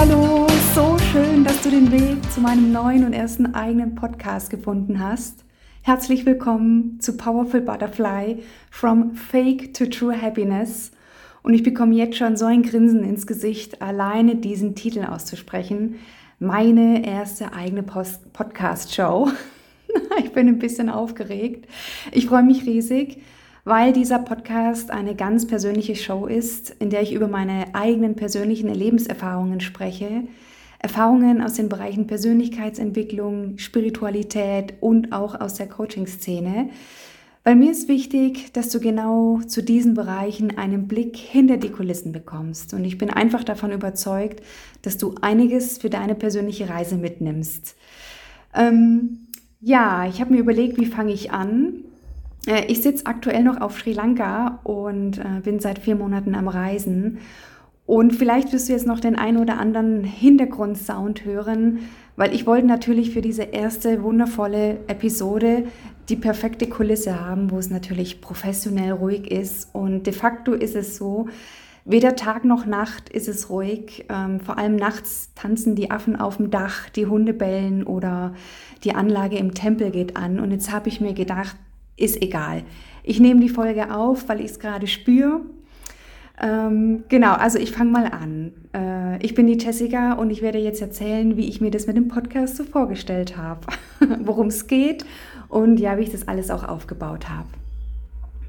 Hallo, so schön, dass du den Weg zu meinem neuen und ersten eigenen Podcast gefunden hast. Herzlich willkommen zu Powerful Butterfly From Fake to True Happiness. Und ich bekomme jetzt schon so ein Grinsen ins Gesicht, alleine diesen Titel auszusprechen. Meine erste eigene Podcast-Show. ich bin ein bisschen aufgeregt. Ich freue mich riesig weil dieser Podcast eine ganz persönliche Show ist, in der ich über meine eigenen persönlichen Lebenserfahrungen spreche. Erfahrungen aus den Bereichen Persönlichkeitsentwicklung, Spiritualität und auch aus der Coaching-Szene. Weil mir ist wichtig, dass du genau zu diesen Bereichen einen Blick hinter die Kulissen bekommst. Und ich bin einfach davon überzeugt, dass du einiges für deine persönliche Reise mitnimmst. Ähm, ja, ich habe mir überlegt, wie fange ich an? Äh, ich sitze aktuell noch auf Sri Lanka und äh, bin seit vier Monaten am Reisen. Und vielleicht wirst du jetzt noch den einen oder anderen Hintergrundsound hören, weil ich wollte natürlich für diese erste wundervolle Episode die perfekte Kulisse haben, wo es natürlich professionell ruhig ist. Und de facto ist es so, weder Tag noch Nacht ist es ruhig. Ähm, vor allem nachts tanzen die Affen auf dem Dach, die Hunde bellen oder die Anlage im Tempel geht an. Und jetzt habe ich mir gedacht, ist egal. Ich nehme die Folge auf, weil ich es gerade spüre. Ähm, genau, also ich fange mal an. Äh, ich bin die Jessica und ich werde jetzt erzählen, wie ich mir das mit dem Podcast so vorgestellt habe, worum es geht und ja, wie ich das alles auch aufgebaut habe.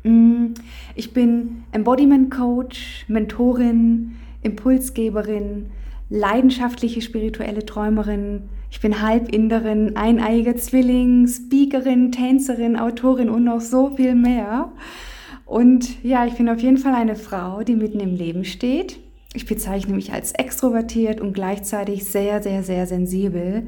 Mm, ich bin Embodiment Coach, Mentorin, Impulsgeberin, leidenschaftliche spirituelle Träumerin, ich bin Halbinderin, eineiiger Zwilling, Speakerin, Tänzerin, Autorin und noch so viel mehr. Und ja, ich bin auf jeden Fall eine Frau, die mitten im Leben steht. Ich bezeichne mich als extrovertiert und gleichzeitig sehr, sehr, sehr sensibel.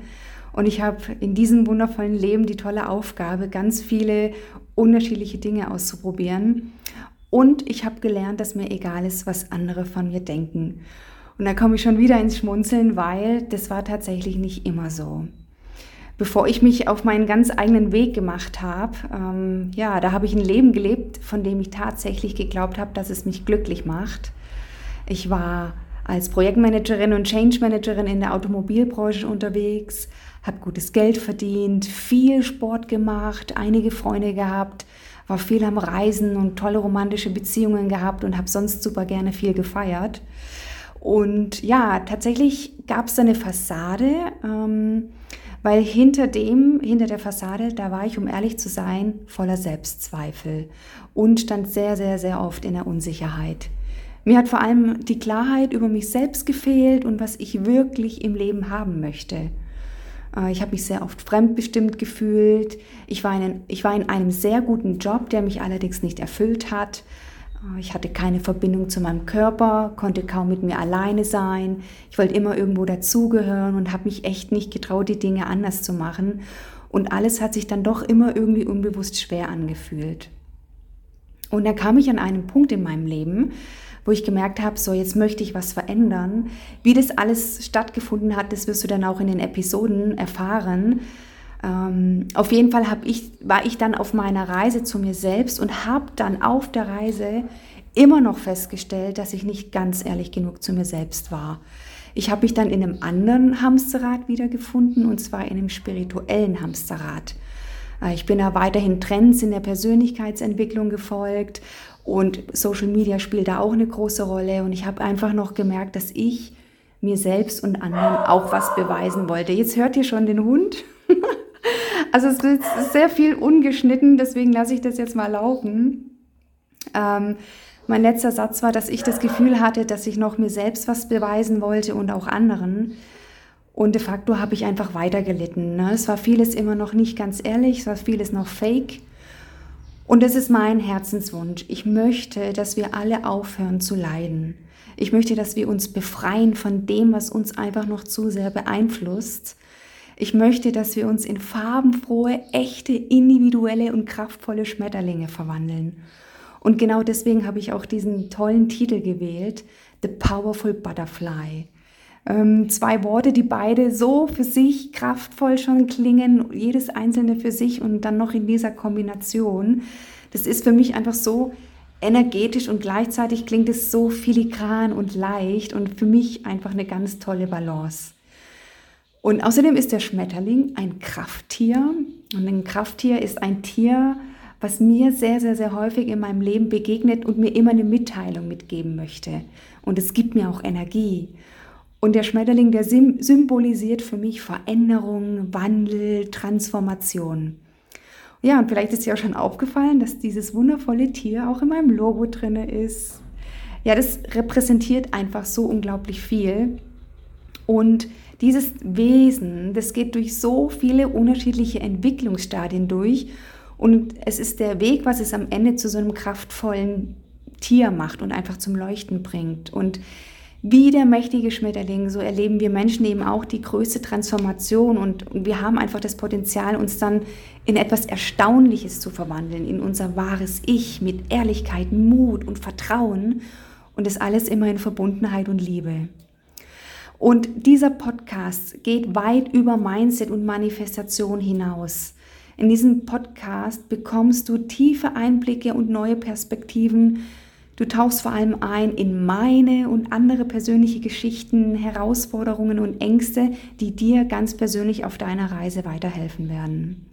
Und ich habe in diesem wundervollen Leben die tolle Aufgabe, ganz viele unterschiedliche Dinge auszuprobieren. Und ich habe gelernt, dass mir egal ist, was andere von mir denken. Und da komme ich schon wieder ins Schmunzeln, weil das war tatsächlich nicht immer so. Bevor ich mich auf meinen ganz eigenen Weg gemacht habe, ähm, ja, da habe ich ein Leben gelebt, von dem ich tatsächlich geglaubt habe, dass es mich glücklich macht. Ich war als Projektmanagerin und Change Managerin in der Automobilbranche unterwegs, habe gutes Geld verdient, viel Sport gemacht, einige Freunde gehabt, war viel am Reisen und tolle romantische Beziehungen gehabt und habe sonst super gerne viel gefeiert. Und ja, tatsächlich gab es eine Fassade, ähm, weil hinter dem, hinter der Fassade, da war ich, um ehrlich zu sein, voller Selbstzweifel und stand sehr, sehr, sehr oft in der Unsicherheit. Mir hat vor allem die Klarheit über mich selbst gefehlt und was ich wirklich im Leben haben möchte. Äh, ich habe mich sehr oft fremdbestimmt gefühlt. Ich war, in, ich war in einem sehr guten Job, der mich allerdings nicht erfüllt hat. Ich hatte keine Verbindung zu meinem Körper, konnte kaum mit mir alleine sein. Ich wollte immer irgendwo dazugehören und habe mich echt nicht getraut, die Dinge anders zu machen. Und alles hat sich dann doch immer irgendwie unbewusst schwer angefühlt. Und dann kam ich an einen Punkt in meinem Leben, wo ich gemerkt habe, so jetzt möchte ich was verändern. Wie das alles stattgefunden hat, das wirst du dann auch in den Episoden erfahren. Ähm, auf jeden Fall ich, war ich dann auf meiner Reise zu mir selbst und habe dann auf der Reise immer noch festgestellt, dass ich nicht ganz ehrlich genug zu mir selbst war. Ich habe mich dann in einem anderen Hamsterrad wiedergefunden und zwar in einem spirituellen Hamsterrad. Äh, ich bin da weiterhin Trends in der Persönlichkeitsentwicklung gefolgt und Social Media spielt da auch eine große Rolle und ich habe einfach noch gemerkt, dass ich mir selbst und anderen auch was beweisen wollte. Jetzt hört ihr schon den Hund. Also es ist sehr viel ungeschnitten, deswegen lasse ich das jetzt mal laufen. Ähm, mein letzter Satz war, dass ich das Gefühl hatte, dass ich noch mir selbst was beweisen wollte und auch anderen. Und de facto habe ich einfach weitergelitten. Ne? Es war vieles immer noch nicht ganz ehrlich, es war vieles noch fake. Und das ist mein Herzenswunsch. Ich möchte, dass wir alle aufhören zu leiden. Ich möchte, dass wir uns befreien von dem, was uns einfach noch zu sehr beeinflusst ich möchte, dass wir uns in farbenfrohe, echte, individuelle und kraftvolle Schmetterlinge verwandeln. Und genau deswegen habe ich auch diesen tollen Titel gewählt, The Powerful Butterfly. Ähm, zwei Worte, die beide so für sich kraftvoll schon klingen, jedes einzelne für sich und dann noch in dieser Kombination. Das ist für mich einfach so energetisch und gleichzeitig klingt es so filigran und leicht und für mich einfach eine ganz tolle Balance. Und außerdem ist der Schmetterling ein Krafttier und ein Krafttier ist ein Tier, was mir sehr, sehr, sehr häufig in meinem Leben begegnet und mir immer eine Mitteilung mitgeben möchte. Und es gibt mir auch Energie. Und der Schmetterling, der symbolisiert für mich Veränderung, Wandel, Transformation. Ja, und vielleicht ist dir auch schon aufgefallen, dass dieses wundervolle Tier auch in meinem Logo drin ist. Ja, das repräsentiert einfach so unglaublich viel. Und dieses Wesen, das geht durch so viele unterschiedliche Entwicklungsstadien durch. Und es ist der Weg, was es am Ende zu so einem kraftvollen Tier macht und einfach zum Leuchten bringt. Und wie der mächtige Schmetterling, so erleben wir Menschen eben auch die größte Transformation und, wir haben einfach das Potenzial, uns dann in etwas Erstaunliches zu verwandeln, in unser wahres Ich mit Ehrlichkeit, Mut und Vertrauen und das alles immer in Verbundenheit und Liebe. Und dieser Podcast geht weit über Mindset und Manifestation hinaus. In diesem Podcast bekommst du tiefe Einblicke und neue Perspektiven Du tauchst vor allem ein in meine und andere persönliche Geschichten, Herausforderungen und Ängste, die dir ganz persönlich auf deiner Reise weiterhelfen werden.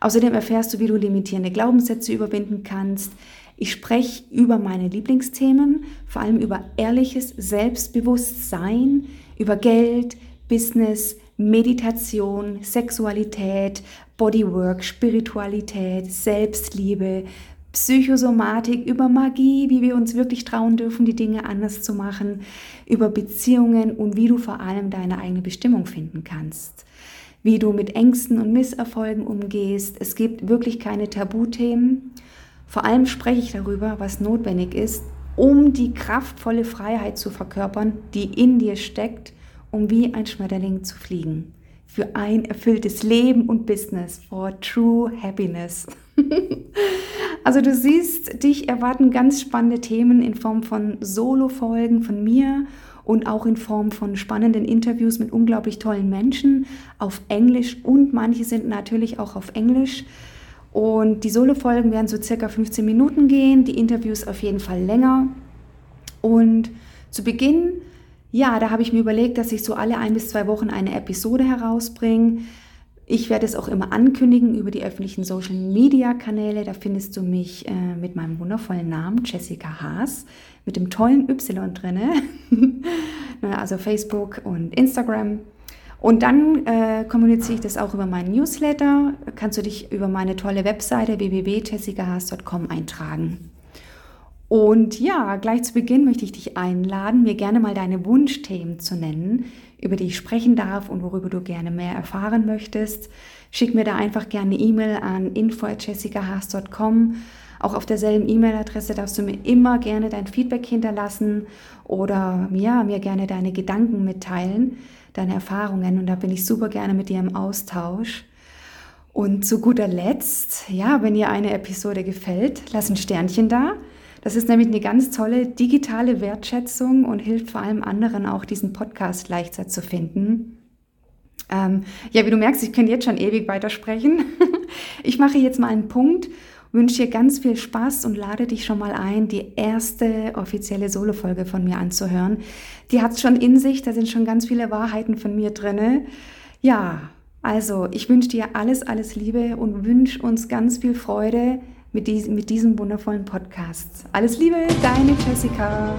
Außerdem erfährst du, wie du limitierende Glaubenssätze überwinden kannst. Ich spreche über meine Lieblingsthemen, vor allem über ehrliches Selbstbewusstsein, über Geld, Business, Meditation, Sexualität, Bodywork, Spiritualität, Selbstliebe, Psychosomatik, über Magie, wie wir uns wirklich trauen dürfen, die Dinge anders zu machen, über Beziehungen und wie du vor allem deine eigene Bestimmung finden kannst, wie du mit Ängsten und Misserfolgen umgehst. Es gibt wirklich keine Tabuthemen. Vor allem spreche ich darüber, was notwendig ist, um die kraftvolle Freiheit zu verkörpern, die in dir steckt, um wie ein Schmetterling zu fliegen. Für ein erfülltes Leben und Business, for true happiness. Also du siehst, dich erwarten ganz spannende Themen in Form von Solo-Folgen von mir und auch in Form von spannenden Interviews mit unglaublich tollen Menschen auf Englisch und manche sind natürlich auch auf Englisch. Und die Solo-Folgen werden so circa 15 Minuten gehen, die Interviews auf jeden Fall länger. Und zu Beginn, ja, da habe ich mir überlegt, dass ich so alle ein bis zwei Wochen eine Episode herausbringe. Ich werde es auch immer ankündigen über die öffentlichen Social Media Kanäle. Da findest du mich äh, mit meinem wundervollen Namen Jessica Haas mit dem tollen Y drinne. also Facebook und Instagram. Und dann äh, kommuniziere ich das auch über meinen Newsletter. Kannst du dich über meine tolle Webseite www.jessicahaas.com eintragen. Und ja, gleich zu Beginn möchte ich dich einladen, mir gerne mal deine Wunschthemen zu nennen, über die ich sprechen darf und worüber du gerne mehr erfahren möchtest. Schick mir da einfach gerne eine E-Mail an info.jessicahaas.com. Auch auf derselben E-Mail-Adresse darfst du mir immer gerne dein Feedback hinterlassen oder ja, mir gerne deine Gedanken mitteilen, deine Erfahrungen. Und da bin ich super gerne mit dir im Austausch. Und zu guter Letzt, ja, wenn dir eine Episode gefällt, lass ein Sternchen da. Das ist nämlich eine ganz tolle digitale Wertschätzung und hilft vor allem anderen auch, diesen Podcast leichter zu finden. Ähm, ja, wie du merkst, ich könnte jetzt schon ewig weitersprechen. ich mache jetzt mal einen Punkt, wünsche dir ganz viel Spaß und lade dich schon mal ein, die erste offizielle Solo-Folge von mir anzuhören. Die hat es schon in sich, da sind schon ganz viele Wahrheiten von mir drin. Ja, also ich wünsche dir alles, alles Liebe und wünsche uns ganz viel Freude mit, dies, mit diesem wundervollen Podcast. Alles Liebe, deine Jessica.